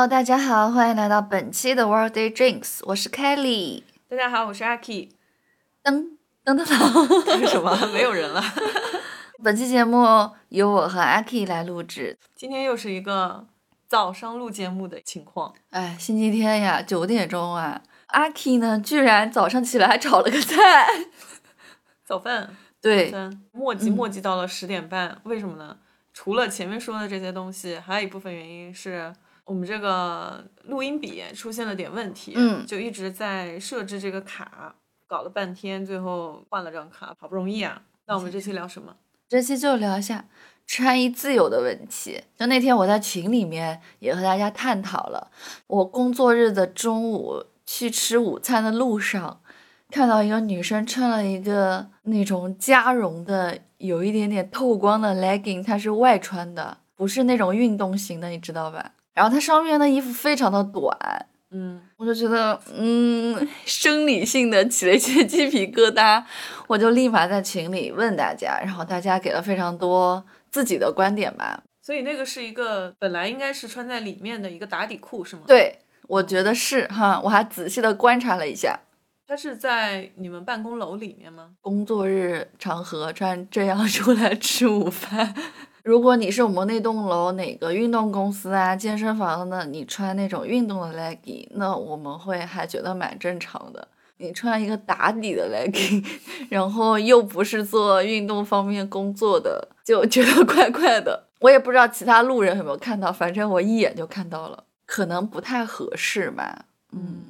Hello，大家好，欢迎来到本期的 World Day Drinks，我是 Kelly。大家好，我是阿 K。噔噔噔噔，是 什么没有人了？本期节目由我和阿 K 来录制。今天又是一个早上录节目的情况。哎，星期天呀，九点钟啊，阿 K 呢居然早上起来还炒了个菜，早饭。对，磨叽磨叽到了十点半，为什么呢？除了前面说的这些东西，还有一部分原因是我们这个录音笔出现了点问题，嗯，就一直在设置这个卡，搞了半天，最后换了张卡，好不容易啊。那我们这期聊什么？这期就聊一下穿衣自由的问题。就那天我在群里面也和大家探讨了，我工作日的中午去吃午餐的路上，看到一个女生穿了一个那种加绒的。有一点点透光的 legging，它是外穿的，不是那种运动型的，你知道吧？然后它上面的衣服非常的短，嗯，我就觉得，嗯，生理性的起了一些鸡皮疙瘩，我就立马在群里问大家，然后大家给了非常多自己的观点吧。所以那个是一个本来应该是穿在里面的一个打底裤，是吗？对，我觉得是哈，我还仔细的观察了一下。他是在你们办公楼里面吗？工作日场合穿这样出来吃午饭，如果你是我们那栋楼哪个运动公司啊、健身房的，你穿那种运动的 legging，那我们会还觉得蛮正常的。你穿一个打底的 legging，然后又不是做运动方面工作的，就觉得 怪怪的。我也不知道其他路人有没有看到，反正我一眼就看到了，可能不太合适吧。嗯。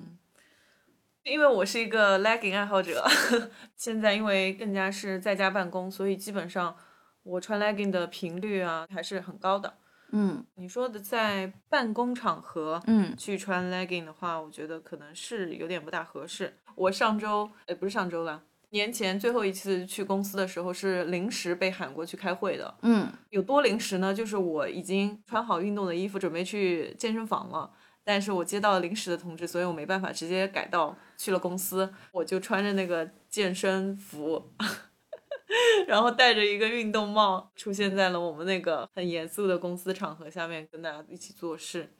因为我是一个 legging 爱好者，现在因为更加是在家办公，所以基本上我穿 legging 的频率啊还是很高的。嗯，你说的在办公场合，嗯，去穿 legging 的话，我觉得可能是有点不大合适。我上周，哎，不是上周了，年前最后一次去公司的时候是临时被喊过去开会的。嗯，有多临时呢？就是我已经穿好运动的衣服，准备去健身房了。但是我接到临时的通知，所以我没办法直接改到去了公司，我就穿着那个健身服，然后戴着一个运动帽，出现在了我们那个很严肃的公司场合下面，跟大家一起做事，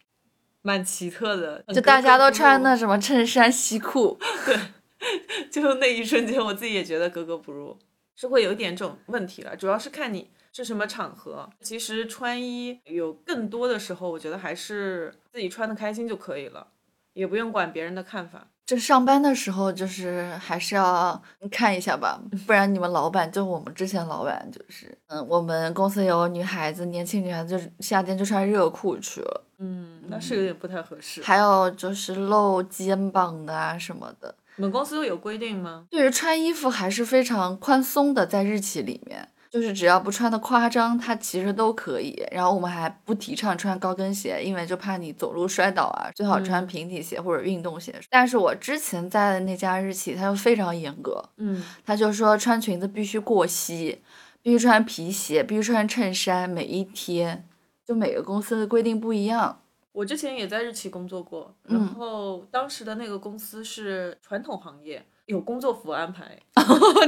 蛮奇特的。就大家都穿的什么衬衫、西裤，对，就那一瞬间，我自己也觉得格格不入，是会有一点这种问题了，主要是看你。是什么场合？其实穿衣有更多的时候，我觉得还是自己穿的开心就可以了，也不用管别人的看法。这上班的时候，就是还是要看一下吧，不然你们老板就我们之前老板就是，嗯，我们公司有女孩子，年轻女孩子就是夏天就穿热裤去了，嗯，那是有点不太合适。还有就是露肩膀的啊什么的。你们公司有规定吗？对于穿衣服还是非常宽松的，在日企里面。就是只要不穿的夸张，它其实都可以。然后我们还不提倡穿高跟鞋，因为就怕你走路摔倒啊。最好穿平底鞋或者运动鞋。但是我之前在的那家日企，它就非常严格。嗯，他就说穿裙子必须过膝，必须穿皮鞋，必须穿衬衫，每一天。就每个公司的规定不一样。我之前也在日企工作过，然后当时的那个公司是传统行业。有工作服安排，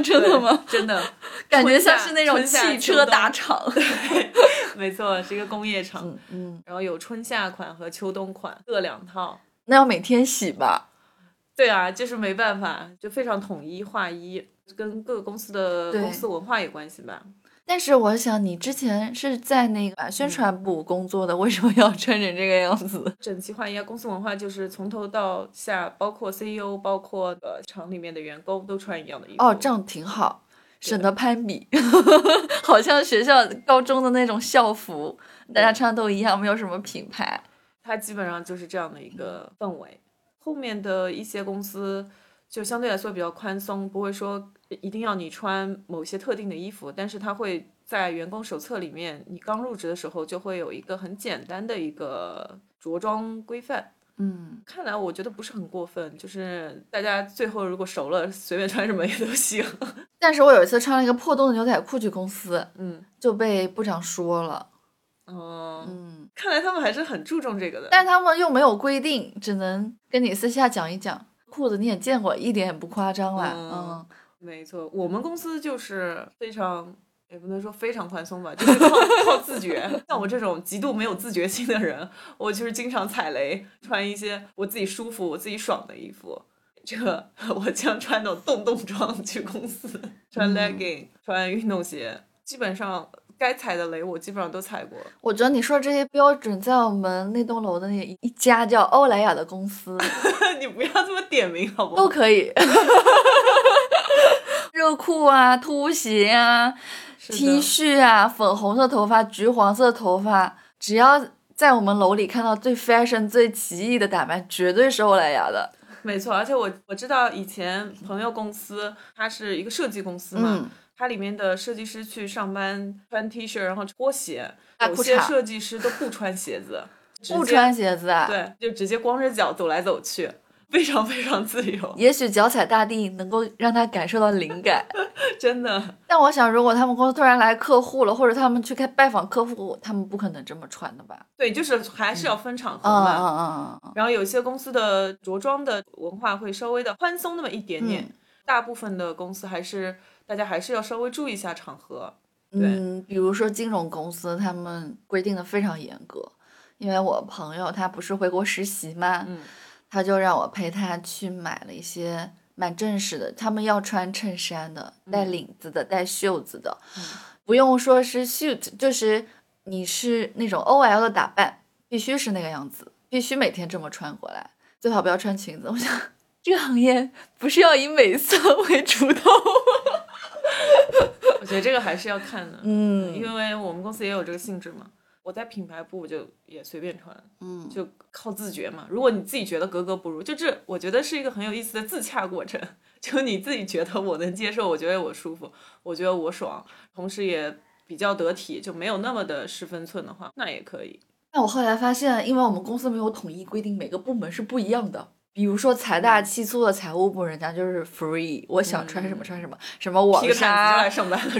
真的吗？真的，感觉像是那种汽车大厂。对，没错，是一个工业厂。嗯，然后有春夏款和秋冬款各两套。那要每天洗吧？对啊，就是没办法，就非常统一化一，跟各个公司的公司文化有关系吧。但是我想，你之前是在那个宣传部工作的，为什么要穿成这个样子？整齐划一，公司文化就是从头到下，包括 CEO，包括呃厂里面的员工都穿一样的衣服。哦，这样挺好，省得攀比。好像学校高中的那种校服，大家穿的都一样，没有什么品牌。它基本上就是这样的一个氛围。后面的一些公司就相对来说比较宽松，不会说。一定要你穿某些特定的衣服，但是他会在员工手册里面，你刚入职的时候就会有一个很简单的一个着装规范。嗯，看来我觉得不是很过分，就是大家最后如果熟了，随便穿什么也都行。但是我有一次穿了一个破洞的牛仔裤去公司，嗯，就被部长说了。哦，嗯，看来他们还是很注重这个的，但他们又没有规定，只能跟你私下讲一讲。裤子你也见过，一点也不夸张啦。嗯。没错，我们公司就是非常也不能说非常宽松吧，就是靠靠自觉。像我这种极度没有自觉性的人，我就是经常踩雷，穿一些我自己舒服、我自己爽的衣服。这个 我将穿那种洞洞装去公司，穿 legging，穿运动鞋，基本上该踩的雷我基本上都踩过。我觉得你说这些标准，在我们那栋楼的那一家叫欧莱雅的公司 你不要这么点名好不好？都可以。热裤啊，拖鞋啊，T 恤啊，粉红色头发，橘黄色头发，只要在我们楼里看到最 fashion、最奇异的打扮，绝对是欧莱雅的。没错，而且我我知道以前朋友公司，它是一个设计公司嘛，嗯它里面的设计师去上班穿 T 恤，然后拖鞋，有些设计师都不穿鞋子，不穿鞋子啊，对，就直接光着脚走来走去，非常非常自由，也许脚踩大地能够让他感受到灵感。真的。但我想，如果他们公司突然来客户了，或者他们去开拜访客户，他们不可能这么穿的吧？对，就是还是要分场合嗯嘛。嗯嗯嗯然后有些公司的着装的文化会稍微的宽松那么一点点，嗯大部分的公司还是大家还是要稍微注意一下场合。对嗯，比如说金融公司，他们规定的非常严格。因为我朋友他不是回国实习嘛，嗯他就让我陪他去买了一些蛮正式的，他们要穿衬衫的，带领子的，带袖子的，嗯不用说是 suit，就是你是那种 OL 的打扮，必须是那个样子，必须每天这么穿过来，最好不要穿裙子。我想，这个行业不是要以美色为主导吗？我觉得这个还是要看的，嗯因为我们公司也有这个性质嘛。我在品牌部就也随便穿，嗯，就靠自觉嘛。如果你自己觉得格格不入，就这我觉得是一个很有意思的自洽过程。就你自己觉得我能接受，我觉得我舒服，我觉得我爽，同时也比较得体，就没有那么的失分寸的话，那也可以。但我后来发现，因为我们公司没有统一规定，每个部门是不一样的。比如说财大气粗的财务部，人家就是 free，我想穿什么穿什么，什么网纱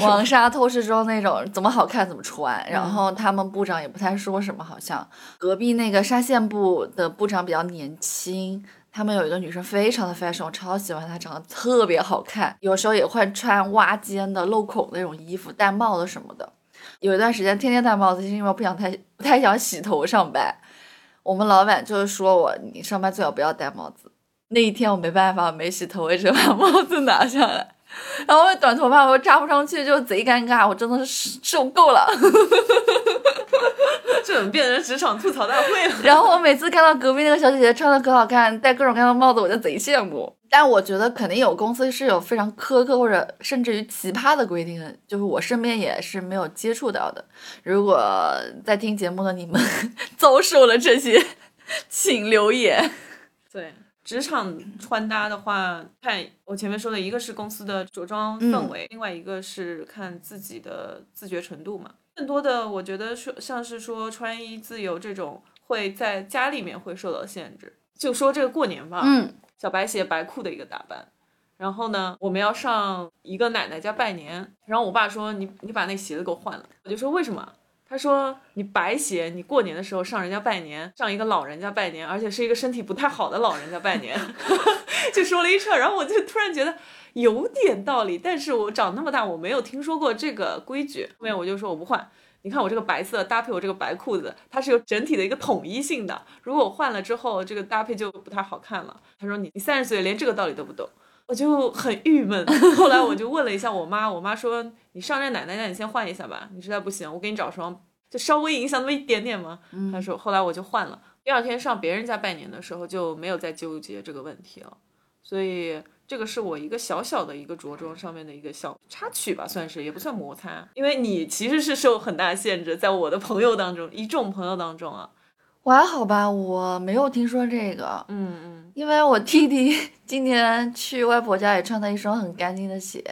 网纱透视装那种，怎么好看怎么穿。然后他们部长也不太说什么，好像隔壁那个纱线部的部长比较年轻。他们有一个女生非常的 fashion，我超喜欢她，长得特别好看。有时候也会穿挖肩的、露孔的那种衣服，戴帽子什么的。有一段时间天天戴帽子，是因为我不想太不太想洗头上班。我们老板就是说我，你上班最好不要戴帽子。那一天我没办法，没洗头，我只把帽子拿下来，然后我短头发我又扎不上去，就贼尴尬，我真的是受够了。这怎么变成职场吐槽大会了？然后我每次看到隔壁那个小姐姐穿的可好看，戴各种各样的帽子，我就贼羡慕。但我觉得肯定有公司是有非常苛刻或者甚至于奇葩的规定的，就是我身边也是没有接触到的。如果在听节目的你们 遭受了这些，请留言。对。职场穿搭的话，看我前面说的一个是公司的着装氛围，另外一个是看自己的自觉程度嘛。更多的我觉得说像是说穿衣自由这种，会在家里面会受到限制。就说这个过年吧，嗯，小白鞋白裤的一个打扮。然后呢，我们要上一个奶奶家拜年，然后我爸说你你把那鞋子给我换了，我就说为什么？他说你白鞋，你过年的时候上人家拜年，上一个老人家拜年，而且是一个身体不太好的老人家拜年，就说了一串，然后我就突然觉得有点道理，但是我长那么大我没有听说过这个规矩，后面我就说我不换。你看我这个白色搭配我这个白裤子，它是有整体的一个统一性的。如果我换了之后，这个搭配就不太好看了。他说你你三十岁连这个道理都不懂，我就很郁闷。后来我就问了一下我妈，我妈说你上任奶奶家你先换一下吧，你实在不行我给你找双，就稍微影响那么一点点嘛。她说后来我就换了，第二天上别人家拜年的时候就没有再纠结这个问题了。所以这个是我一个小小的一个着装上面的一个小插曲吧，算是也不算摩擦，因为你其实是受很大限制，在我的朋友当中，一众朋友当中啊，我还好吧，我没有听说这个，嗯嗯，因为我弟弟 今年去外婆家也穿了一双很干净的鞋，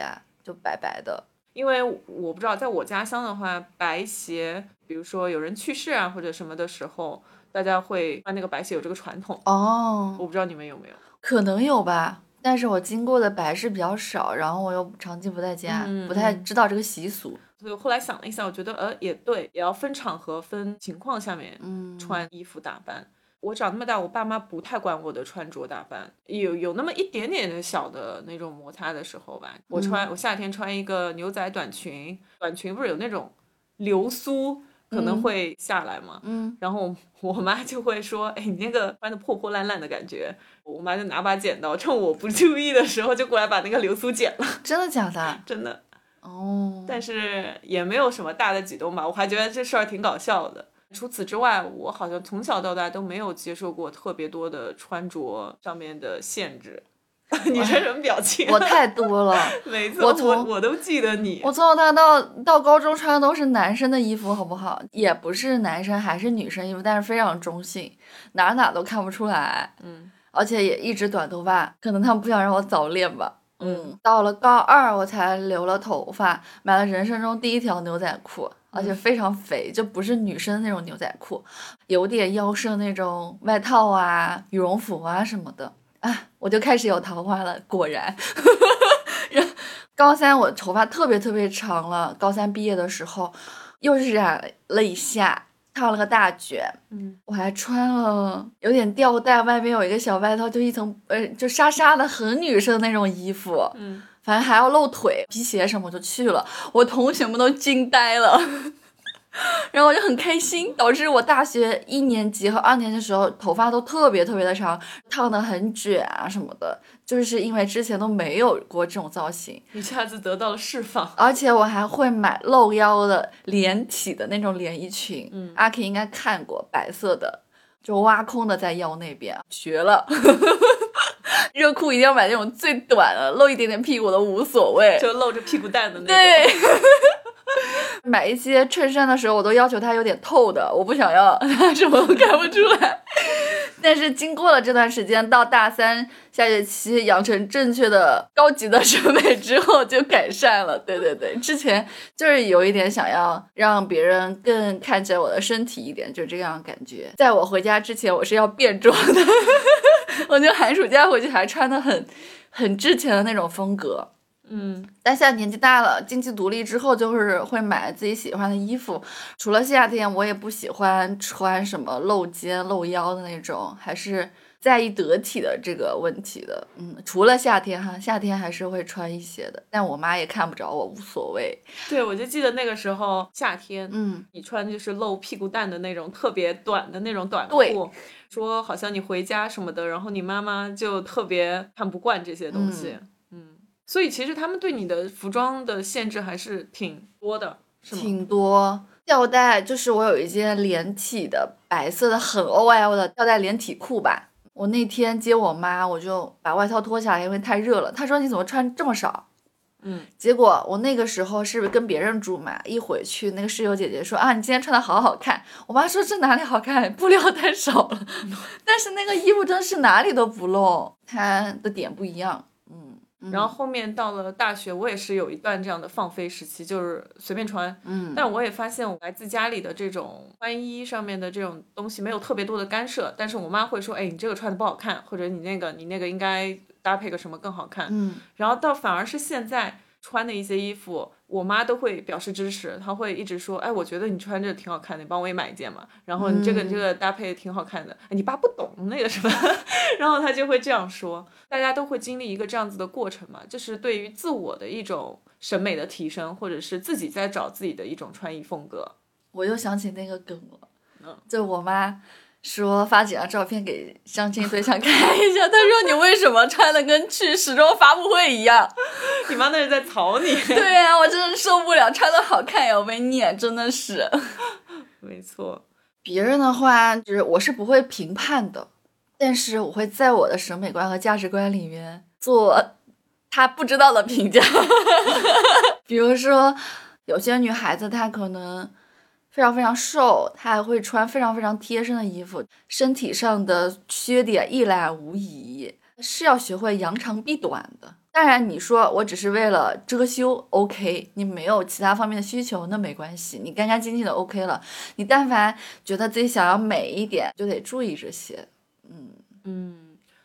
就白白的。因为我不知道，在我家乡的话，白鞋，比如说有人去世啊或者什么的时候，大家会穿那个白鞋，有这个传统。哦，我不知道你们有没有？可能有吧，但是我经过的白事比较少，然后我又长期不在家，嗯不太知道这个习俗。所以我后来想了一下，我觉得呃也对，也要分场合、分情况下面嗯，穿衣服打扮。我长那么大，我爸妈不太管我的穿着打扮，有有那么一点点的小的那种摩擦的时候吧。我穿我夏天穿一个牛仔短裙，短裙不是有那种流苏可能会下来嘛，嗯，然后我妈 就会说，哎，你那个穿的破破烂烂的感觉。我妈就拿把剪刀，趁我不注意的时候就过来把那个流苏剪了，真的假的？真的。哦，但是也没有什么大的举动吧，我还觉得这事儿挺搞笑的。除此之外，我好像从小到大都没有接受过特别多的穿着上面的限制。你这什么表情？我太多了。我从我都记得你。我从小到大到到高中穿的都是男生的衣服，好不好？也不是男生还是女生衣服，但是非常中性，哪哪都看不出来。嗯，而且也一直短头发，可能他们不想让我早恋吧。嗯，到了高二我才留了头发，买了人生中第一条牛仔裤，而且非常肥，就不是女生那种牛仔裤，有点腰身那种外套啊、羽绒服啊什么的。啊，我就开始有桃花了，果 然。高三我头发特别特别长了，高三毕业的时候又是染了一下，烫了个大卷，嗯，我还穿了有点吊带，外面有一个小外套，就一层呃就纱纱的，很女生那种衣服，嗯，反正还要露腿，皮鞋什么就去了，我同学们都惊呆了。然后我就很开心，导致我大学一年级和二年级的时候头发都特别特别的长，烫的很卷啊什么的，就是因为之前都没有过这种造型，一下子得到了释放。而且我还会买露腰的连体的那种连衣裙，嗯阿 K 应该看过，白色的，就挖空的在腰那边，学了。热裤一定要买那种最短的，露一点点屁股的无所谓。就露着屁股蛋的那种。对，买一些衬衫的时候，我都要求它有点透的，我不想要 它什么都看不出来。但是经过了这段时间，到大三下学期养成正确的高级的审美之后，就改善了。对对对，之前就是有一点想要让别人更看见我的身体一点，就这样感觉。在我回家之前，我是要变装的，我就寒暑假回去还穿的很很之前的那种风格。嗯，但现在年纪大了，经济独立之后，就是会买自己喜欢的衣服。除了夏天，我也不喜欢穿什么露肩、露腰的那种，还是在意得体的这个问题的。嗯，除了夏天哈，夏天还是会穿一些的，但我妈也看不着我，无所谓。对，我就记得那个时候夏天，嗯，你穿就是露屁股蛋的那种特别短的那种短对裤，说好像你回家什么的，然后你妈妈就特别看不惯这些东西，嗯所以其实他们对你的服装的限制还是挺多的，是吗？挺多。吊带就是我有一件连体的白色的很 OL 的吊带连体裤吧。我那天接我妈，我就把外套脱下来，因为太热了。她说你怎么穿这么少？嗯，结果我那个时候是跟别人住嘛，一回去那个室友姐姐说啊，你今天穿的好好看。我妈说这哪里好看，布料太少了。但是那个衣服真是哪里都不露，它的点不一样。嗯，然后后面到了大学，我也是有一段这样的放飞时期，就是随便穿。嗯，但我也发现，我来自家里的这种穿衣上面的这种东西没有特别多的干涉，但是我妈会说，哎，你这个穿的不好看，或者你那个你那个应该搭配个什么更好看。嗯然后到反而是现在穿的一些衣服，我妈都会表示支持，她会一直说，哎，我觉得你穿着挺好看的，你帮我也买一件嘛。然后你这个、这个搭配挺好看的，哎，你爸不懂那个什么，然后她就会这样说。大家都会经历一个这样子的过程嘛，就是对于自我的一种审美的提升，或者是自己在找自己的一种穿衣风格。我又想起那个梗了，嗯就我妈说发几张照片给相亲对象看一下，他说你为什么穿的跟去时装发布会一样？你妈那是在槽你。对啊，我真的受不了，穿的好看也要被念，真的是。没错，别人的话，就是我是不会评判的，但是我会在我的审美观和价值观里面做他不知道的评价。比如说，有些女孩子她可能非常非常瘦，她还会穿非常非常贴身的衣服，身体上的缺点一览无遗，是要学会扬长避短的。当然，你说我只是为了遮羞，OK，你没有其他方面的需求，那没关系，你干干净净的 OK 了。你但凡觉得自己想要美一点，就得注意这些。嗯，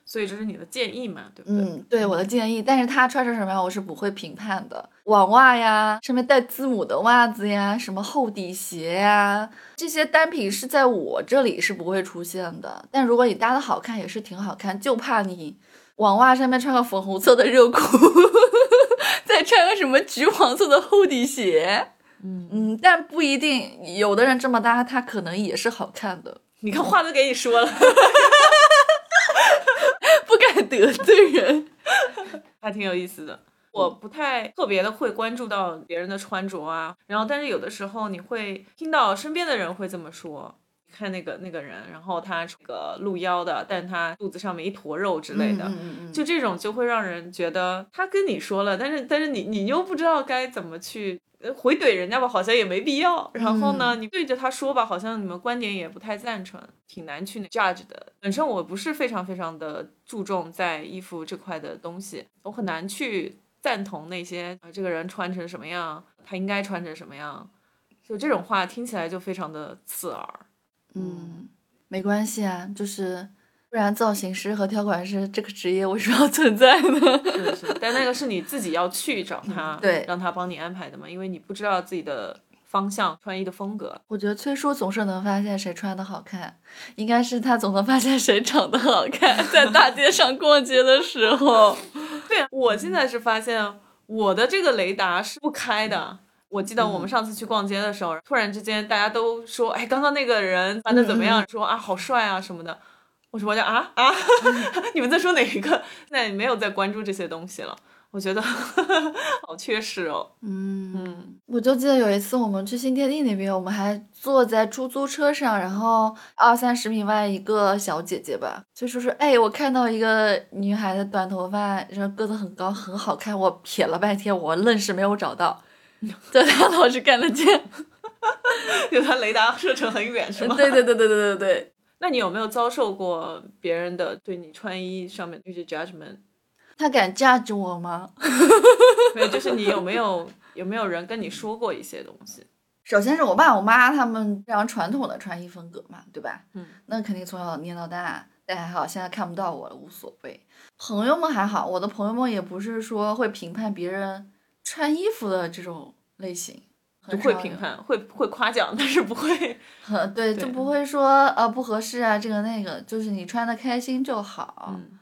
所以这是你的建议嘛，对不对？嗯，对我的建议，但是他穿成什么样，我是不会评判的。网袜呀，上面带字母的袜子呀，什么厚底鞋呀，这些单品是在我这里是不会出现的。但如果你搭的好看，也是挺好看，就怕你网袜上面穿个粉红色的热裤，再穿个什么橘黄色的厚底鞋。嗯嗯，但不一定，有的人这么搭，他可能也是好看的。你看话都给你说了，得罪人。还挺有意思的。我不太特别的会关注到别人的穿着啊，然后但是有的时候你会听到身边的人会这么说。看那个那个人，然后他这个露腰的，但他肚子上面一坨肉之类的，嗯嗯嗯就这种就会让人觉得他跟你说了，但是但是你你又不知道该怎么去呃回怼人家吧，好像也没必要。然后呢，你对着他说吧，好像你们观点也不太赞成，挺难去 judge 的。本身我不是非常非常的注重在衣服这块的东西，我很难去赞同那些啊这个人穿成什么样，他应该穿成什么样，就这种话听起来就非常的刺耳。嗯，没关系啊，就是不然造型师和挑款师这个职业为什么要存在呢？是是，但那个是你自己要去找他，对让他帮你安排的嘛，因为你不知道自己的方向、穿衣的风格。我觉得崔叔总是能发现谁穿的好看，应该是他总能发现谁长得好看，在大街上逛街的时候。对我现在是发现我的这个雷达是不开的。我记得我们上次去逛街的时候，突然之间大家都说：“哎，刚刚那个人穿的怎么样？”说啊，好帅啊什么的。我说：“我讲啊啊，你们在说哪一个？”现在没有在关注这些东西了。我觉得 好缺失哦。嗯嗯，我就记得有一次我们去新天地那边，我们还坐在出租车上，然后二三十米外一个小姐姐吧，就说是哎，我看到一个女孩子短头发，然后个子很高，很好看。我瞥了半天，我愣是没有找到，就她老是看得见。就他雷达射程很远是吗？对对对对对对对。那你有没有遭受过别人的对你穿衣上面的一些 judgment？他敢 judge 我吗？没有，就是你有没有有没有人跟你说过一些东西？首先是我爸我妈他们非常传统的穿衣风格嘛，对吧？嗯，那肯定从小念到大，但还好现在看不到我了，无所谓。朋友们还好，我的朋友们也不是说会评判别人穿衣服的这种类型，不会评判，会会夸奖，但是不会。很对，就不会说呃不合适啊，这个那个，就是你穿的开心就好。嗯，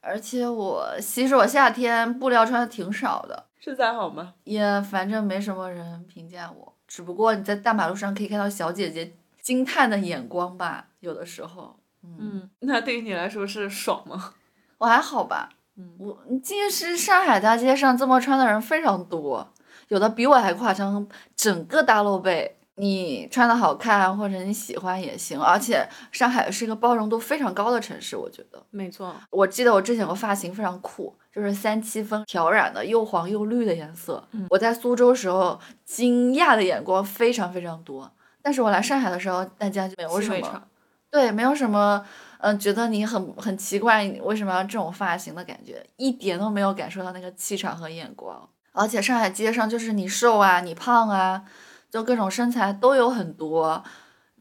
而且我其实我夏天布料穿的挺少的，身材好吗？也反正没什么人评价我，只不过你在大马路上可以看到小姐姐惊叹的眼光吧，有的时候。嗯，那对于你来说是爽吗？我还好吧，嗯我其实上海大街上这么穿的人非常多，有的比我还夸张，整个大露背。你穿的好看或者你喜欢也行，而且上海是一个包容度非常高的城市，我觉得。没错，我记得我之前有个发型非常酷，就是三七分挑染的又黄又绿的颜色。嗯我在苏州时候惊讶的眼光非常非常多，但是我来上海的时候，大家就没有什么。对，没有什么，嗯、觉得你很很奇怪，你为什么要这种发型的感觉，一点都没有感受到那个气场和眼光。而且上海街上就是你瘦啊，你胖啊，就各种身材都有很多。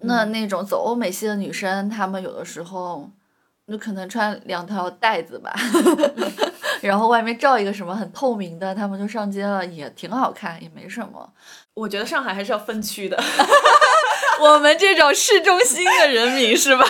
那那种走欧美系的女生，她们有的时候，就可能穿两条带子吧，然后外面罩一个什么很透明的，她们就上街了，也挺好看，也没什么。我觉得上海还是要分区的。我们这种市中心的人民是吧？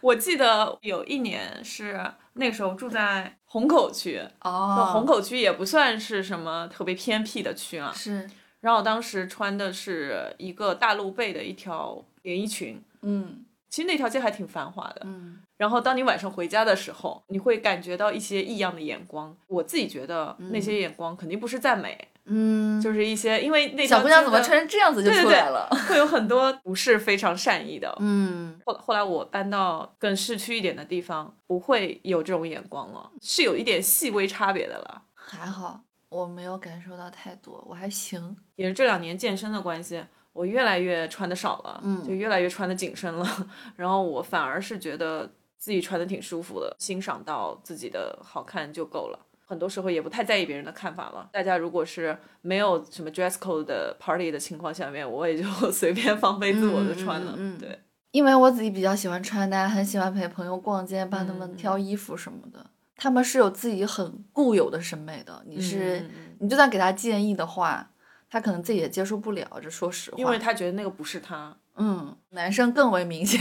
我记得有一年是那个时候住在虹口区，那哦，虹口区也不算是什么特别偏僻的区啊。是，然后我当时穿的是一个大露背的一条连衣裙，嗯其实那条街还挺繁华的。嗯然后当你晚上回家的时候，你会感觉到一些异样的眼光。我自己觉得那些眼光肯定不是赞美，嗯，就是一些因为那小姑娘怎么穿成这样子就对对对出来了？会有很多不是非常善意的。嗯后后来我搬到更市区一点的地方，不会有这种眼光了，是有一点细微差别的了。还好，我没有感受到太多，我还行。也是这两年健身的关系，我越来越穿的少了，嗯就越来越穿的紧身了。然后我反而是觉得自己穿的挺舒服的，欣赏到自己的好看就够了。很多时候也不太在意别人的看法了。大家如果是没有什么 dress code 的 party 的情况下面，我也就 随便放飞自我的穿了。嗯对，因为我自己比较喜欢穿搭，很喜欢陪朋友逛街，帮他们嗯挑衣服什么的。他们是有自己很固有的审美的，你是、你就算给他建议的话，他可能自己也接受不了。这说实话，因为他觉得那个不是他。嗯，男生更为明显。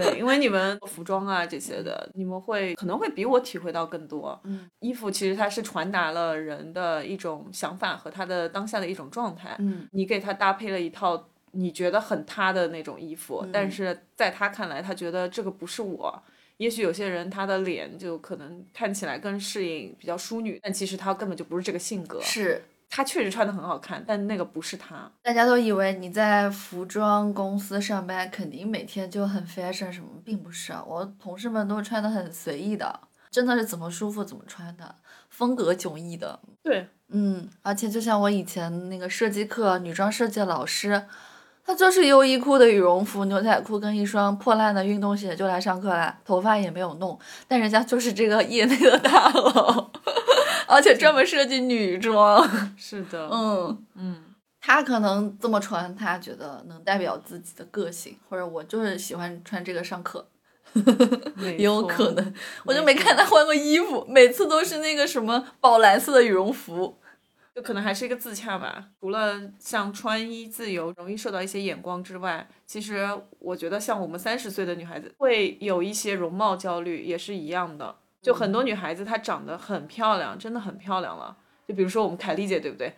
对，因为你们服装啊这些的，你们会可能会比我体会到更多。嗯，衣服其实它是传达了人的一种想法和他的当下的一种状态。嗯，你给他搭配了一套你觉得很他的那种衣服，嗯但是在他看来，他觉得这个不是我。也许有些人他的脸就可能看起来更适应比较淑女，但其实他根本就不是这个性格。是他确实穿的很好看，但那个不是他。大家都以为你在服装公司上班，肯定每天就很 fashion 什么，并不是啊。我同事们都穿的很随意的，真的是怎么舒服怎么穿的，风格迥异的。对，嗯，而且就像我以前那个设计课女装设计的老师，他就是优衣库的羽绒服、牛仔裤跟一双破烂的运动鞋就来上课啦，头发也没有弄，但人家就是这个业内的大佬，而且专门设计女装。是的，嗯。嗯，她可能这么穿，她觉得能代表自己的个性，或者我就是喜欢穿这个上课，没也有可能。我就没看他换过衣服，每次都是那个什么宝蓝色的羽绒服。就可能还是一个自洽吧。除了像穿衣自由容易受到一些眼光之外，其实我觉得像我们三十岁的女孩子会有一些容貌焦虑，也是一样的。就很多女孩子她长得很漂亮，真的很漂亮了。就比如说我们凯丽姐，对不对？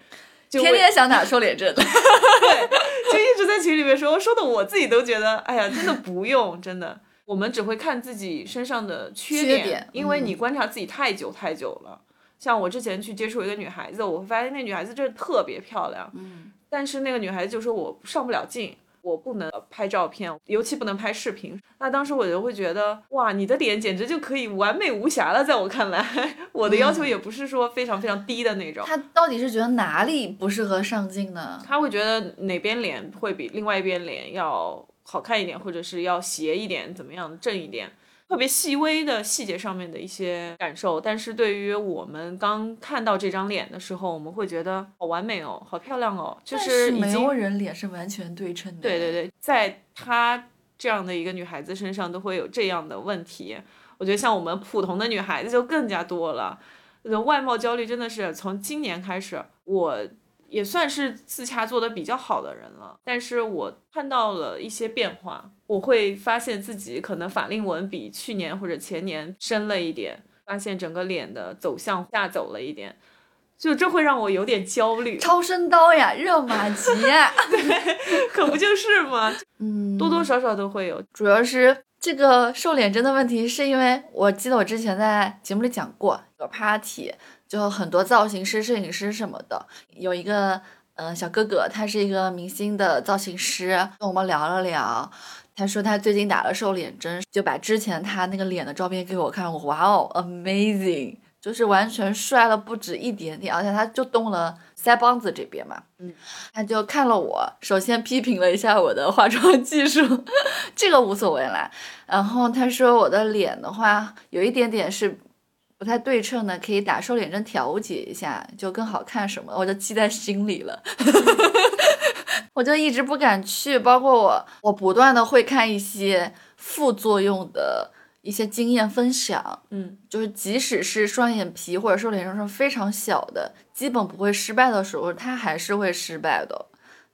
就天天想打瘦脸针，对就一直在群里面说，说的我自己都觉得，哎呀，真的不用，真的。我们只会看自己身上的缺缺点因为嗯你观察自己太久太久了。像我之前去接触一个女孩子，我会发现那女孩子真的特别漂亮，嗯，但是那个女孩子就说我上不了镜，我不能拍照片，尤其不能拍视频。那当时我就会觉得，哇，你的脸简直就可以完美无瑕了，在我看来，我的要求也不是说非常非常低的那种。他到底是觉得哪里不适合上镜呢？他会觉得哪边脸会比另外一边脸要好看一点，或者是要斜一点，怎么样正一点，特别细微的细节上面的一些感受。但是对于我们刚看到这张脸的时候，我们会觉得好完美哦，好漂亮哦，就但是没有人脸是完全对称的。对对对，在她这样的一个女孩子身上都会有这样的问题。我觉得像我们普通的女孩子就更加多了。呃外貌焦虑真的是从今年开始，我也算是自洽做的比较好的人了。但是我看到了一些变化，我会发现自己可能法令纹比去年或者前年深了一点，发现整个脸的走向下走了一点，就这会让我有点焦虑。超声刀呀，热玛吉 对，可不就是吗？嗯，多多少少都会有。主要是这个瘦脸针的问题，是因为我记得我之前在节目里讲过，有 party 就很多造型师、摄影师什么的，有一个呃小哥哥，他是一个明星的造型师，跟我们聊了聊。他说他最近打了瘦脸针，就把之前他那个脸的照片给我看，哇哦，amazing，就是完全帅了不止一点点，而且他就动了腮帮子这边嘛，嗯，他就看了我，首先批评了一下我的化妆技术，这个无所谓啦。然后他说我的脸的话，有一点点是不太对称的，可以打瘦脸针调节一下，就更好看什么的，我就记在心里了。我就一直不敢去，包括我，我不断的会看一些副作用的一些经验分享，嗯，就是即使是双眼皮或者瘦脸针是非常小的，基本不会失败的时候，它还是会失败的。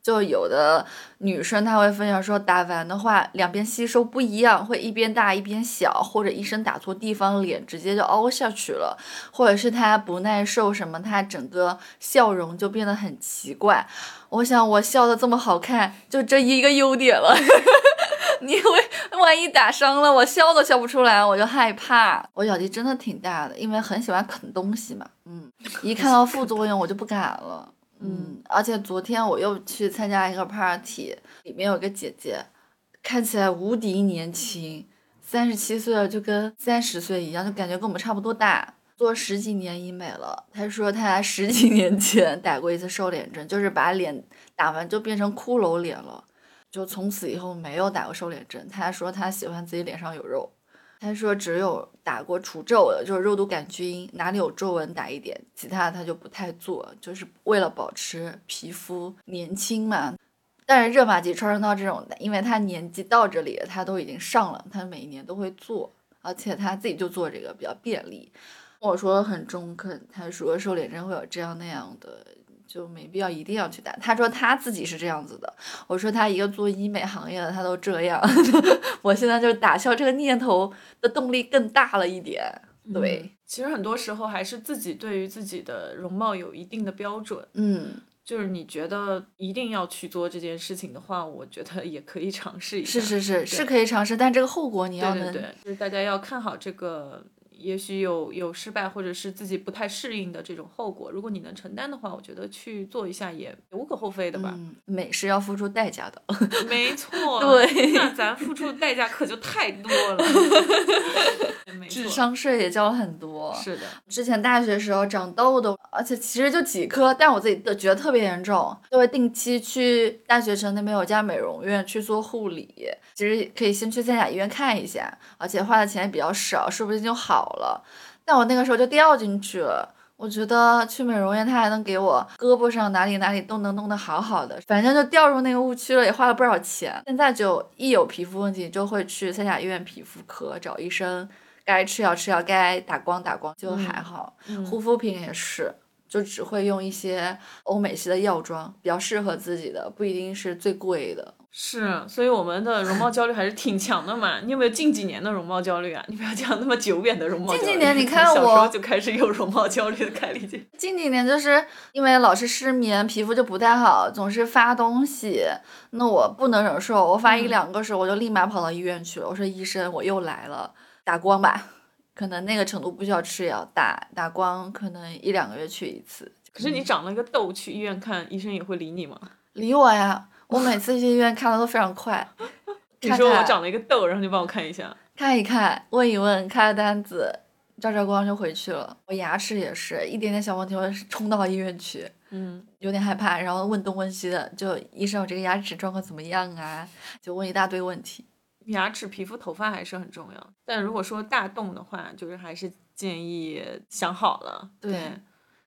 就有的女生她会分享说，打完的话两边吸收不一样，会一边大一边小，或者医生打错地方，脸直接就凹下去了，或者是她不耐受什么，她整个笑容就变得很奇怪。我想我笑的这么好看，就这一个优点了。你会万一打伤了，我笑都笑不出来，我就害怕。我咬肌真的挺大的，因为很喜欢啃东西嘛。嗯，一看到副作用我就不敢了。嗯，而且昨天我又去参加一个 party，里面有个姐姐，看起来无敌年轻，三十七岁了，就跟三十岁一样，就感觉跟我们差不多大。做十几年医美了，她说她十几年前打过一次瘦脸针，就是把脸打完就变成骷髅脸了。就从此以后没有打过瘦脸针。她说她喜欢自己脸上有肉，他说只有打过除皱的，就是肉毒杆菌，哪里有皱纹打一点，其他他就不太做，就是为了保持皮肤年轻嘛。但是热玛吉超声刀这种，因为他年纪到这里，他都已经上了，他每一年都会做，而且他自己就做这个比较便利。我说很中肯，他说瘦脸针会有这样那样的，就没必要一定要去打。他说他自己是这样子的，我说他一个做医美行业的，他都这样。我现在就是打消这个念头的动力更大了一点。对，其实很多时候还是自己对于自己的容貌有一定的标准。嗯，就是你觉得一定要去做这件事情的话，我觉得也可以尝试一下。是是是是可以尝试，但这个后果你要能对对对，就是大家要看好这个，也许有有失败或者是自己不太适应的这种后果。如果你能承担的话，我觉得去做一下也无可厚非的吧。嗯，美是要付出代价的。没错，对那咱付出的代价可就太多了。智商税也交了很多。是的，之前大学时候长痘痘，而且其实就几颗，但我自己的觉得特别严重，就会定期去大学城那边有家美容院去做护理。其实可以先去三甲医院看一下，而且花的钱也比较少，说不定就好了。但我那个时候就掉进去了。我觉得去美容院，他还能给我胳膊上哪里哪里都能弄得好好的，反正就掉入那个误区了，也花了不少钱。现在就一有皮肤问题，就会去三甲医院皮肤科找医生，该吃药吃药，该打光打光，就还好。嗯护肤品也是，就只会用一些欧美系的药妆，比较适合自己的，不一定是最贵的。是，所以我们的容貌焦虑还是挺强的嘛。你有没有近几年的容貌焦虑啊？你不要讲那么久远的容貌焦虑。近几年你看我小时我候就开始有容貌焦虑的凯丽姐。近几年就是因为老是失眠，皮肤就不太好，总是发东西，那我不能忍受，我发一嗯两个时候我就立马跑到医院去了。我说医生，我又来了，打光吧，可能那个程度不需要吃药，打打光可能一两个月去一次。可是你长了个痘，去医院看医生也会理你吗？理我呀，我每次去医院看的都非常快，你说我长了一个痘，然后你帮我看一下。看一看，问一问，开了单子，照照光就回去了。我牙齿也是一点点小问题，我冲到医院去。嗯，有点害怕，然后问东问西的，就医生我这个牙齿状况怎么样啊？就问一大堆问题。牙齿、皮肤、头发还是很重要。但如果说大动的话，就是还是建议想好了。对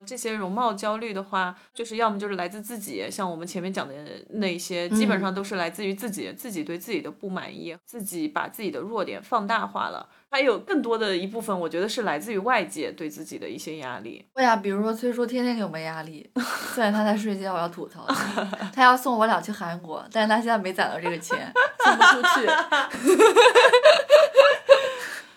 这些容貌焦虑的话，就是要么就是来自自己，像我们前面讲的那些，基本上都是来自于自己，自己对自己的不满意，自己把自己的弱点放大化了。还有更多的一部分，我觉得是来自于外界对自己的一些压力。对呀，比如说崔叔天天给我们压力，虽然他在睡觉，我要吐槽他，他要送我俩去韩国，但是他现在没攒到这个钱，送不出去。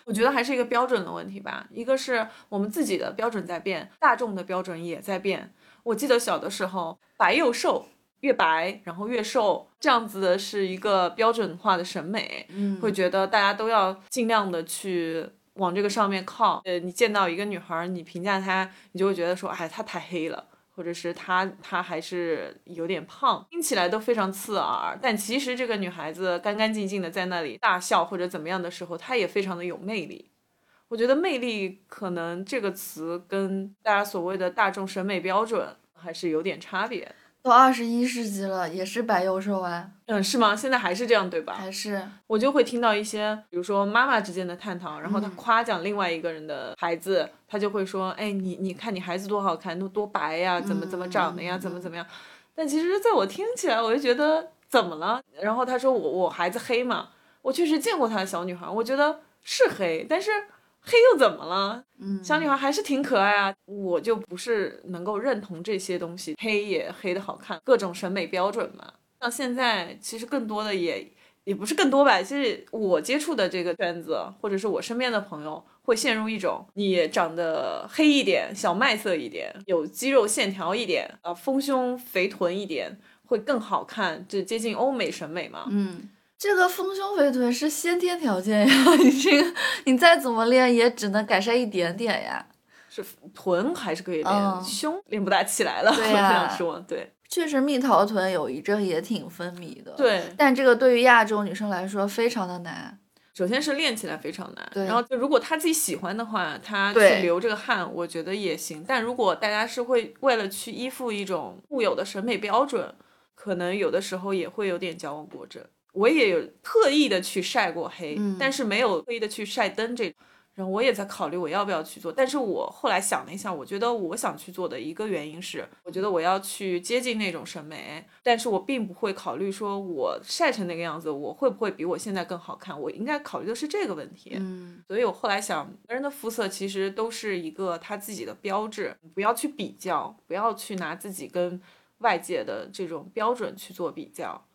我觉得还是一个标准的问题吧。一个是我们自己的标准在变，大众的标准也在变。我记得小的时候，白又瘦，越白然后越瘦，这样子的是一个标准化的审美，嗯会觉得大家都要尽量的去往这个上面靠。呃，你见到一个女孩儿，你评价她，你就会觉得说，哎，她太黑了。或者是她，她还是有点胖，听起来都非常刺耳。但其实这个女孩子干干净净的在那里大笑或者怎么样的时候，她也非常的有魅力。我觉得魅力可能这个词跟大家所谓的大众审美标准还是有点差别。都二十一世纪了，也是白幼瘦啊，嗯，是吗？现在还是这样对吧？还是我就会听到一些，比如说妈妈之间的探讨，然后她夸奖另外一个人的孩子，她就会说：“哎，你你看你孩子多好看，多多白呀，怎么怎么长的呀，怎么怎么样。”但其实，在我听起来，我就觉得怎么了？然后她说我我孩子黑嘛，我确实见过她的小女孩，我觉得是黑，但是黑又怎么了？嗯，小女孩还是挺可爱啊，我就不是能够认同这些东西，黑也黑的好看，各种审美标准嘛。像现在其实更多的也也不是更多吧，其实我接触的这个圈子，或者是我身边的朋友，会陷入一种你长得黑一点、小麦色一点、有肌肉线条一点、啊丰胸肥臀一点，会更好看，这接近欧美审美嘛。嗯，这个丰胸肥臀是先天条件呀，你这个你再怎么练也只能改善一点点呀。是臀还是可以练，嗯胸练不大起来了。对我这样说，对确实，蜜桃臀有一阵也挺风靡的。，对。但这个对于亚洲女生来说非常的难。首先是练起来非常难，对然后就如果她自己喜欢的话，她去流这个汗，我觉得也行。但如果大家是会为了去依附一种固有的审美标准，可能有的时候也会有点矫枉过正。我也有特意的去晒过黑，嗯但是没有特意的去晒灯这。然后我也在考虑我要不要去做，但是我后来想了一下，我觉得我想去做的一个原因是，我觉得我要去接近那种审美，但是我并不会考虑说我晒成那个样子，我会不会比我现在更好看，我应该考虑的是这个问题。嗯，所以我后来想，每个人的肤色其实都是一个他自己的标志，不要去比较，不要去拿自己跟外界的这种标准去做比较。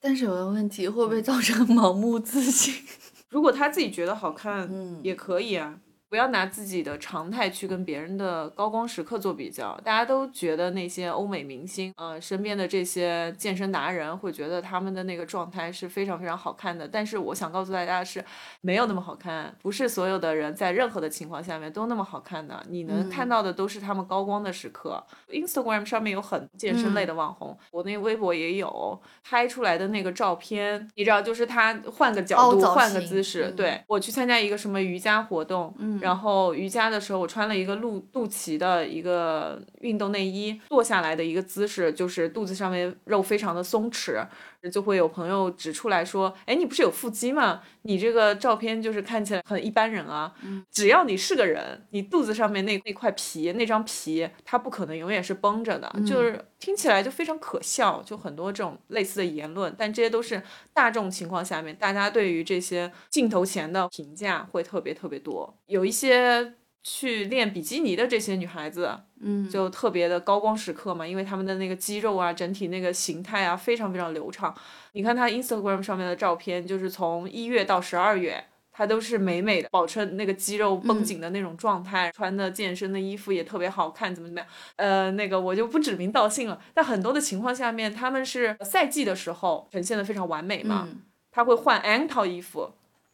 但是有个问题，会不会造成盲目自信？如果他自己觉得好看，嗯也可以啊。不要拿自己的常态去跟别人的高光时刻做比较。大家都觉得那些欧美明星，呃，身边的这些健身达人会觉得他们的那个状态是非常非常好看的。但是我想告诉大家的是，没有那么好看。不是所有的人在任何的情况下面都那么好看的。你能看到的都是他们高光的时刻。Instagram 上面有很健身类的网红，我那微博也有拍出来的那个照片，你知道，就是他换个角度，换个姿势。嗯对我去参加一个什么瑜伽活动，然后瑜伽的时候，我穿了一个露肚脐的一个运动内衣，坐下来的一个姿势，就是肚子上面肉非常的松弛，就会有朋友指出来说：“哎，你不是有腹肌吗？你这个照片就是看起来很一般人啊。只要你是个人，你肚子上面那那块皮，那张皮，它不可能永远是绷着的，就是听起来就非常可笑，就很多这种类似的言论，但这些都是大众情况下面大家对于这些镜头前的评价会特别特别多，有一些。去练比基尼的这些女孩子，嗯，就特别的高光时刻嘛，因为她们的那个肌肉啊，整体那个形态啊，非常非常流畅。你看她 Instagram 上面的照片，就是从一月到十二月，她都是美美的，保持那个肌肉绷紧的那种状态，穿的健身的衣服也特别好看，怎么怎么样？呃，那个我就不指名道姓了。但很多的情况下面，他们是赛季的时候呈现的非常完美嘛，嗯他会换 N 套衣服，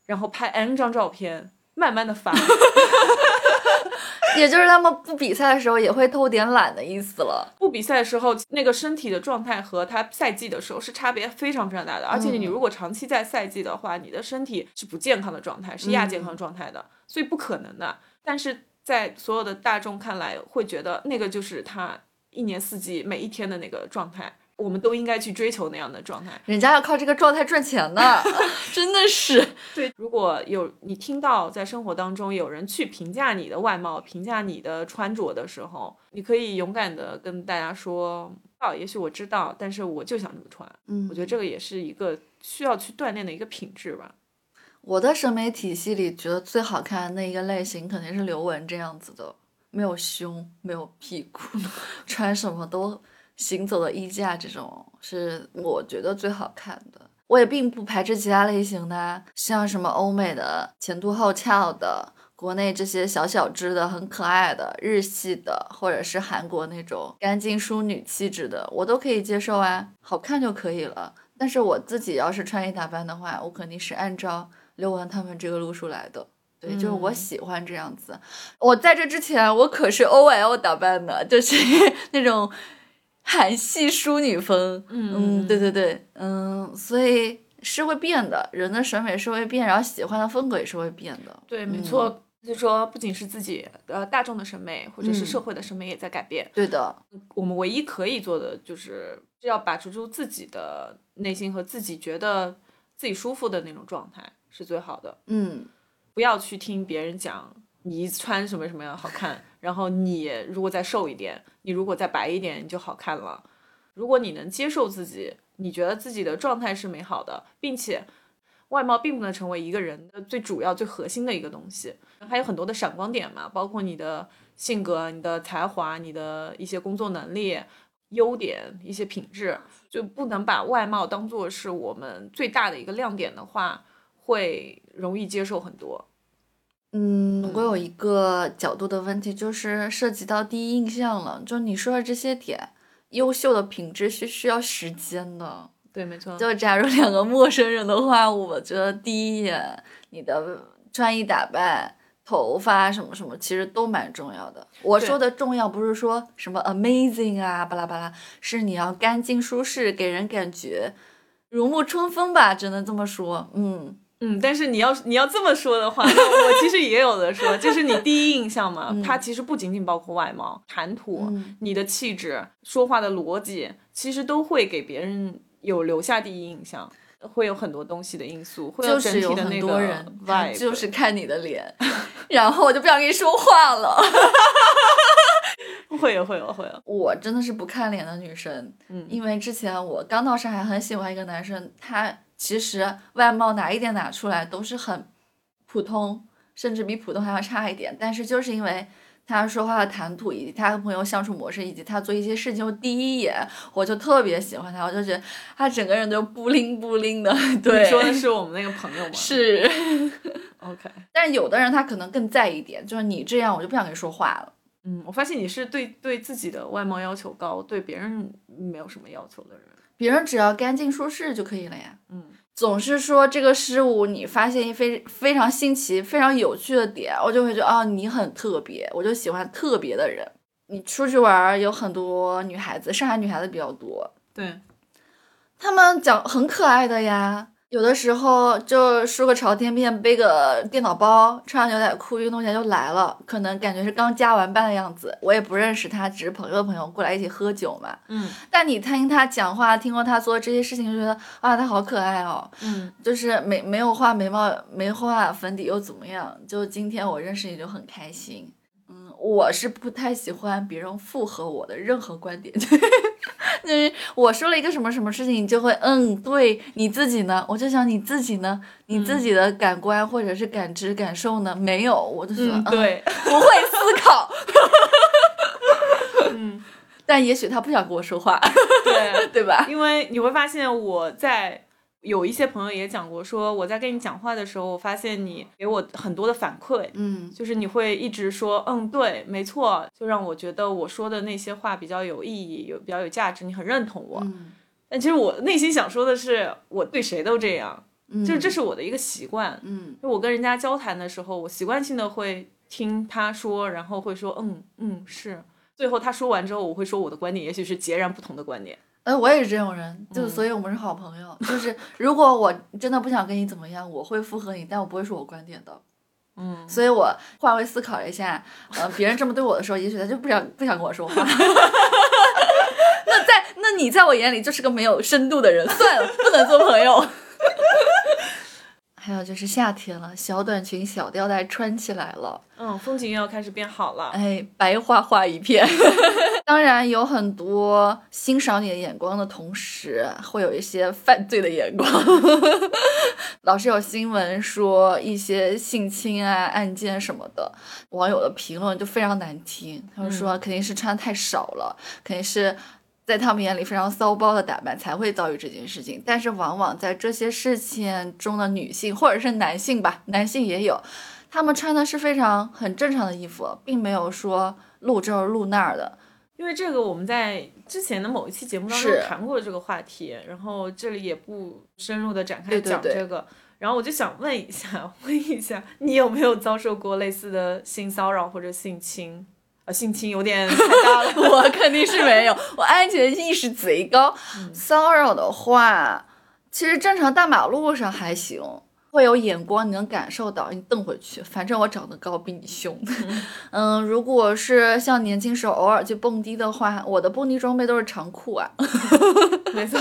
然后拍 N 张照片，慢慢的发。也就是他们不比赛的时候也会偷点懒的意思了。不比赛的时候，那个身体的状态和他赛季的时候是差别非常非常大的。而且你如果长期在赛季的话，你的身体是不健康的状态，是亚健康状态的，所以不可能的。但是在所有的大众看来，会觉得那个就是他一年四季每一天的那个状态，我们都应该去追求那样的状态。人家要靠这个状态赚钱呢，真的是。对，如果有你听到在生活当中有人去评价你的外貌、评价你的穿着的时候，你可以勇敢的跟大家说：“哦，也许我知道，但是我就想这么穿。”嗯我觉得这个也是一个需要去锻炼的一个品质吧。我的审美体系里，觉得最好看的那一个类型肯定是刘雯这样子的，没有胸，没有屁股，穿什么都行走的衣架，这种是我觉得最好看的。我也并不排斥其他类型的啊，像什么欧美的前凸后翘的，国内这些小小只的很可爱的日系的，或者是韩国那种干净淑女气质的，我都可以接受啊，好看就可以了。但是我自己要是穿衣打扮的话，我肯定是按照刘雯他们这个路数来的。对，就是我嗯喜欢这样子。我在这之前，我可是 OL 打扮的，就是 那种韩系淑女风。嗯，对对对，嗯，所以是会变的，人的审美是会变，然后喜欢的风格也是会变的。对，没错。就是说，不仅是自己呃大众的审美，或者是嗯社会的审美也在改变。对的，我们唯一可以做的就是是要把持住自己的内心和自己觉得自己舒服的那种状态是最好的。嗯，不要去听别人讲你穿什么什么样好看，然后你如果再瘦一点，你如果再白一点，你就好看了。如果你能接受自己，你觉得自己的状态是美好的，并且外貌并不能成为一个人的最主要、最核心的一个东西，还有很多的闪光点嘛，包括你的性格、你的才华、你的一些工作能力。优点一些品质，就不能把外貌当做是我们最大的一个亮点的话，会容易接受很多。嗯，我有一个角度的问题，就是涉及到第一印象了。就你说的这些点，优秀的品质是需要时间的。对，没错。就假如两个陌生人的话，我觉得第一眼你的穿衣打扮、头发什么什么，其实都蛮重要的。我说的重要不是说什么 amazing 啊，巴拉巴拉，是你要干净舒适，给人感觉如沐春风吧，只能这么说。嗯。嗯，但是你要你要这么说的话，那我其实也有的说，就是你第一印象嘛，它其实不仅仅包括外貌、谈吐、嗯你的气质、说话的逻辑，其实都会给别人有留下第一印象。会有很多东西的因素，会有很体的那个多人。就是看你的脸，然后我就不想跟你说话了。会有会有会有，我真的是不看脸的女生，嗯因为之前我刚到上海，很喜欢一个男生，他其实外貌哪一点拿出来都是很普通，甚至比普通还要差一点，但是就是因为。他说话的谈吐，以及他和朋友相处模式，以及他做一些事情，我第一眼我就特别喜欢他，我就觉得他整个人都布灵布灵的。对，你说的是我们那个朋友吗？是，OK。但是有的人他可能更在意一点，就是你这样，我就不想跟你说话了。嗯，我发现你是对对自己的外貌要求高，对别人没有什么要求的人。别人只要干净舒适就可以了呀。嗯，总是说这个事物你发现一非非常新奇、非常有趣的点，我就会觉得哦，你很特别，我就喜欢特别的人。你出去玩儿有很多女孩子，上海女孩子比较多，对，她们讲很可爱的呀。有的时候就梳个朝天辫，背个电脑包，穿上牛仔裤，运动鞋就来了，可能感觉是刚加完班的样子。我也不认识他，只是朋友的朋友过来一起喝酒嘛。嗯但你听他讲话，听过他做这些事情，就觉得啊，他好可爱哦。嗯就是没没有画眉毛，没画粉底又怎么样？就今天我认识你就很开心。嗯，我是不太喜欢别人附和我的任何观点，就是我说了一个什么什么事情，你就会嗯，对你自己呢？我就想你自己呢？你自己的感官或者是感知感受呢？没有，我就觉得、嗯，对，不会思考。嗯但也许他不想跟我说话，对，对吧？因为你会发现我在。有一些朋友也讲过，说我在跟你讲话的时候，我发现你给我很多的反馈，嗯就是你会一直说，嗯，对，没错，就让我觉得我说的那些话比较有意义，有比较有价值，你很认同我。嗯但其实我内心想说的是，我对谁都这样，嗯，就是这是我的一个习惯。嗯就我跟人家交谈的时候，我习惯性的会听他说，然后会说，嗯嗯是。最后他说完之后，我会说我的观点，也许是截然不同的观点。哎，我也是这种人，嗯就所以我们是好朋友。就是如果我真的不想跟你怎么样，我会附和你，但我不会说我观点的。嗯，所以我换位思考一下，呃，别人这么对我的时候，也许他就不想不想跟我说话。那在那你在我眼里就是个没有深度的人，算了，不能做朋友。还有就是夏天了，小短裙、小吊带穿起来了，嗯，风景又要开始变好了。哎，白花花一片。当然有很多欣赏你的眼光的同时，会有一些犯罪的眼光。老是有新闻说一些性侵啊案件什么的，网友的评论就非常难听。他们说肯定是穿太少了，肯定是在他们眼里非常骚包的打扮才会遭遇这件事情。但是往往在这些事情中的女性或者是男性吧，男性也有，他们穿的是非常很正常的衣服，并没有说露这儿露那儿的。因为这个，我们在之前的某一期节目当中谈过这个话题，然后这里也不深入的展开对对对讲这个。然后我就想问一下，问一下，你有没有遭受过类似的性骚扰或者性侵？啊，性侵有点太大了。我肯定是没有，我安全意识贼高。骚扰的话，其实正常大马路上还行，会有眼光，你能感受到，你瞪回去。反正我长得高，比你凶。嗯，如果是像年轻时候偶尔去蹦迪的话，我的蹦迪装备都是长裤啊，没错，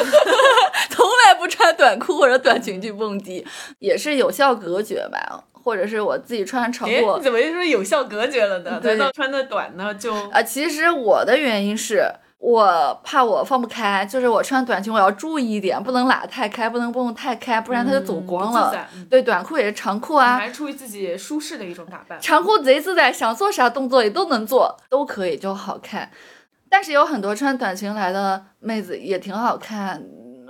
从来不穿短裤或者短裙去蹦迪，也是有效隔绝吧。或者是我自己穿长哎，裤你，怎么又说有效隔绝了呢？对难道穿的短呢就？啊，其实我的原因是我怕我放不开，就是我穿短裙我要注意一点，不能拉太开，不能蹦太开，不然它就走嗯光了。对，短裤也是长裤啊，还是出于自己舒适的一种打扮。长裤贼自在，想做啥动作也都能做，都可以，就好看。但是有很多穿短裙来的妹子也挺好看，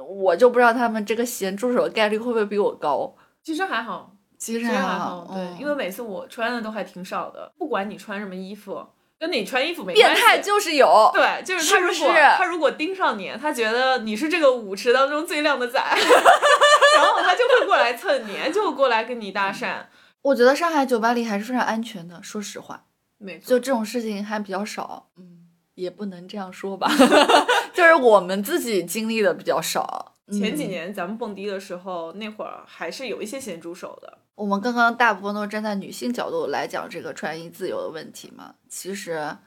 我就不知道她们这个咸猪手概率会不会比我高。其实还好，其实还还好，对，嗯因为每次我穿的都还挺少的，不管你穿什么衣服，跟你穿衣服没变关系。态就是有，对，就是他如果是他如果盯上你，他觉得你是这个舞池当中最靓的仔，然后他就会过来蹭你，就会过来跟你搭讪。我觉得上海酒吧里还是非常安全的，说实话。没错，就这种事情还比较少，嗯，也不能这样说吧，就是我们自己经历的比较少。前几嗯年咱们蹦迪的时候，那会儿还是有一些咸猪手的。我们刚刚大部分都是站在女性角度来讲这个穿衣自由的问题嘛。其实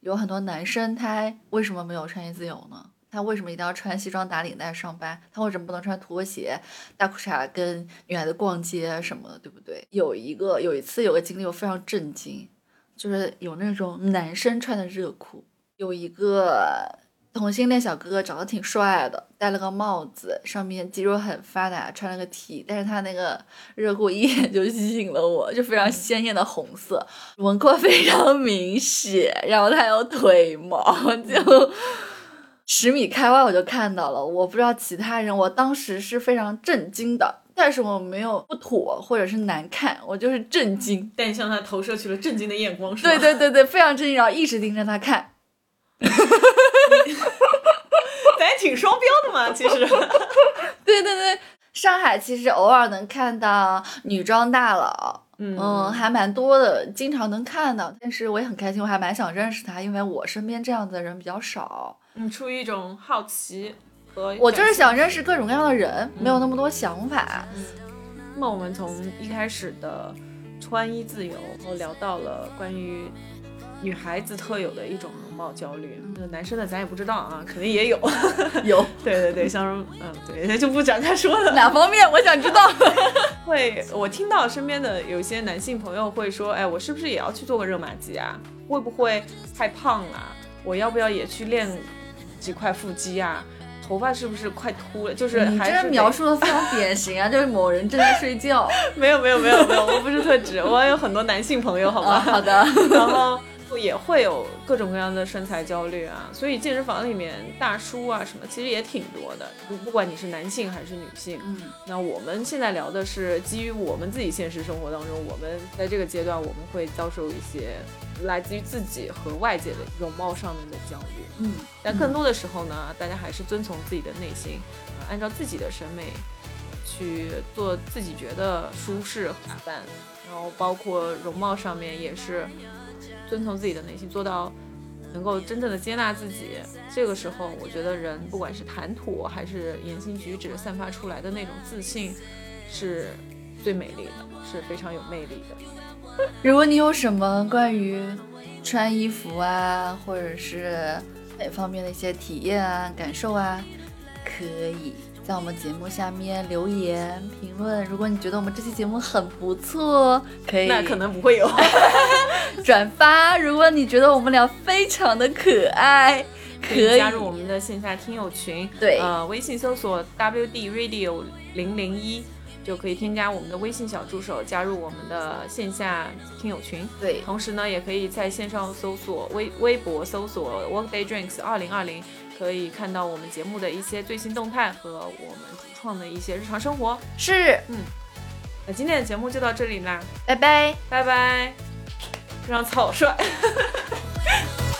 有很多男生他为什么没有穿衣自由呢？他为什么一定要穿西装打领带上班？他为什么不能穿拖鞋、大裤衩跟女孩子逛街什么的，对不对？有一个有一次有个经历我非常震惊，就是有那种男生穿的热裤，有一个。同性恋小哥哥长得挺帅的，戴了个帽子，上面肌肉很发达，穿了个 T，但是他那个热裤一眼就吸引了我，就非常鲜艳的红色，轮廓非常明显，然后他有腿毛，就 十米开外我就看到了，我不知道其他人，我当时是非常震惊的，但是我没有不妥或者是难看，我就是震惊，但你向他投射去了震惊的眼光？对对对对，非常震惊，然后一直盯着他看。咱也挺双标的嘛，其实。对对对，上海其实偶尔能看到女装大佬，嗯，还蛮多的，经常能看到。但是我也很开心，我还蛮想认识他，因为我身边这样子的人比较少。嗯，出于一种好奇和我就是想认识各种各样的人，没有那么多想法。那么我们从一开始的穿衣自由，然后聊到了关于。女孩子特有的一种容貌焦虑，那男生的咱也不知道啊，肯定也有，有，对对对，像嗯，对，那就不展开说了。哪方面？我想知道。会，我听到身边的有些男性朋友会说，哎，我是不是也要去做个热玛吉啊？会不会太胖了？我要不要也去练几块腹肌啊？头发是不是快秃了？就是你这描述的非常典型啊，就是某人正在睡觉。没有没有没有没有，我不是特指，我有很多男性朋友，好吗？好的，然后。也会有各种各样的身材焦虑啊，所以健身房里面大叔啊什么其实也挺多的，不不管你是男性还是女性。嗯，那我们现在聊的是基于我们自己现实生活当中，我们在这个阶段我们会遭受一些来自于自己和外界的容貌上面的焦虑。嗯，但更多的时候呢，大家还是遵从自己的内心，按照自己的审美去做自己觉得舒适打扮，然后包括容貌上面也是。遵从自己的内心，做到能够真正的接纳自己。这个时候，我觉得人不管是谈吐还是言行举止，散发出来的那种自信，是最美丽的，是非常有魅力的。如果你有什么关于穿衣服啊，或者是哪方面的一些体验啊、感受啊，可以。在我们节目下面留言评论，如果你觉得我们这期节目很不错，可以那可能不会有 转发。如果你觉得我们俩非常的可爱，可以加入我们的线下听友群。对，呃，微信搜索 WD Radio 零零一就可以添加我们的微信小助手，加入我们的线下听友群。对，同时呢，也可以在线上搜索微微博搜索 Workday Drinks 二零二零。可以看到我们节目的一些最新动态和我们主创的一些日常生活。是，嗯，那今天的节目就到这里啦，拜拜，拜拜，非常草率。